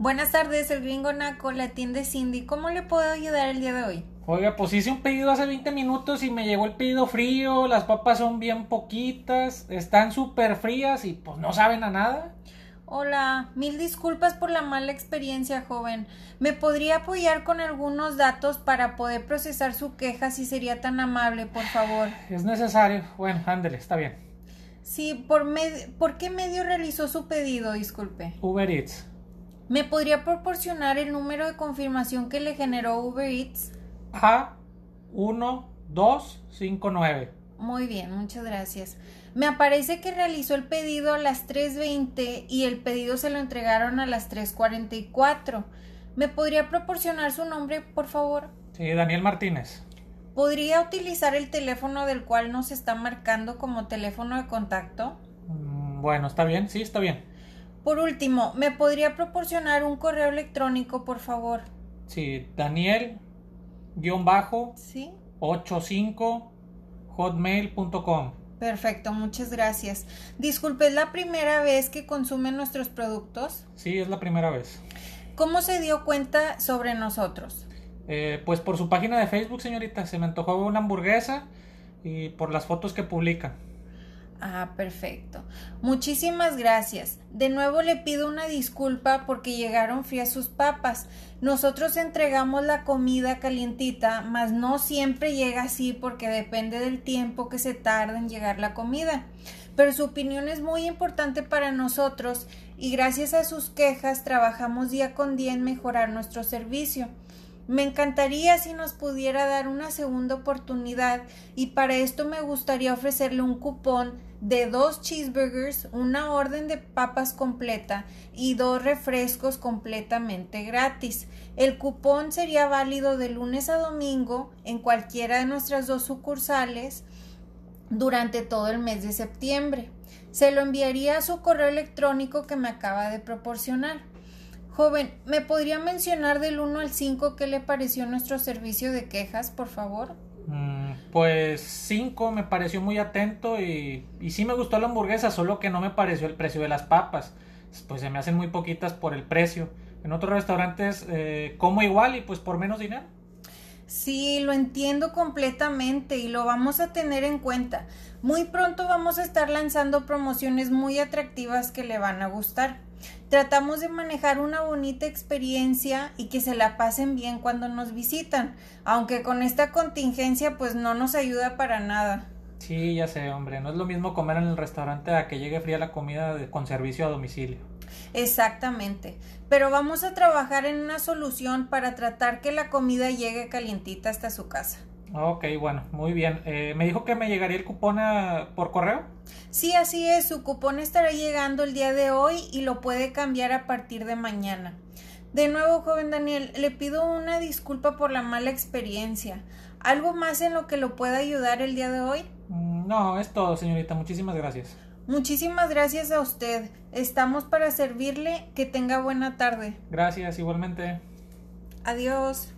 Buenas tardes, el gringo Naco, la tienda Cindy. ¿Cómo le puedo ayudar el día de hoy? Oiga, pues hice un pedido hace 20 minutos y me llegó el pedido frío, las papas son bien poquitas, están súper frías y pues no saben a nada. Hola, mil disculpas por la mala experiencia, joven. ¿Me podría apoyar con algunos datos para poder procesar su queja si sería tan amable, por favor? Es necesario. Bueno, ándele, está bien. Sí, ¿por, ¿por qué medio realizó su pedido? Disculpe. Uber Eats. ¿Me podría proporcionar el número de confirmación que le generó Uber Eats? A1259. Muy bien, muchas gracias. Me aparece que realizó el pedido a las 3.20 y el pedido se lo entregaron a las 3.44. ¿Me podría proporcionar su nombre, por favor? Sí, Daniel Martínez. ¿Podría utilizar el teléfono del cual nos está marcando como teléfono de contacto? Mm, bueno, está bien, sí, está bien. Por último, ¿me podría proporcionar un correo electrónico, por favor? Sí, Daniel guion bajo sí 85 hotmail.com. Perfecto, muchas gracias. Disculpe, ¿es la primera vez que consume nuestros productos? Sí, es la primera vez. ¿Cómo se dio cuenta sobre nosotros? Eh, pues por su página de Facebook, señorita. Se me antojó una hamburguesa y por las fotos que publica. Ah, perfecto. Muchísimas gracias. De nuevo le pido una disculpa porque llegaron frías sus papas. Nosotros entregamos la comida calientita, mas no siempre llega así porque depende del tiempo que se tarda en llegar la comida. Pero su opinión es muy importante para nosotros y gracias a sus quejas trabajamos día con día en mejorar nuestro servicio. Me encantaría si nos pudiera dar una segunda oportunidad y para esto me gustaría ofrecerle un cupón de dos cheeseburgers, una orden de papas completa y dos refrescos completamente gratis. El cupón sería válido de lunes a domingo en cualquiera de nuestras dos sucursales durante todo el mes de septiembre. Se lo enviaría a su correo electrónico que me acaba de proporcionar. Joven, ¿me podría mencionar del 1 al 5 qué le pareció nuestro servicio de quejas, por favor? Mm, pues 5 me pareció muy atento y, y sí me gustó la hamburguesa, solo que no me pareció el precio de las papas. Pues se me hacen muy poquitas por el precio. En otros restaurantes eh, como igual y pues por menos dinero. Sí, lo entiendo completamente y lo vamos a tener en cuenta. Muy pronto vamos a estar lanzando promociones muy atractivas que le van a gustar. Tratamos de manejar una bonita experiencia y que se la pasen bien cuando nos visitan, aunque con esta contingencia pues no nos ayuda para nada. Sí, ya sé, hombre, no es lo mismo comer en el restaurante a que llegue fría la comida con servicio a domicilio. Exactamente, pero vamos a trabajar en una solución para tratar que la comida llegue calientita hasta su casa. Ok, bueno, muy bien. Eh, ¿Me dijo que me llegaría el cupón por correo? Sí, así es. Su cupón estará llegando el día de hoy y lo puede cambiar a partir de mañana. De nuevo, joven Daniel, le pido una disculpa por la mala experiencia. ¿Algo más en lo que lo pueda ayudar el día de hoy? Mm, no, es todo, señorita. Muchísimas gracias. Muchísimas gracias a usted. Estamos para servirle. Que tenga buena tarde. Gracias, igualmente. Adiós.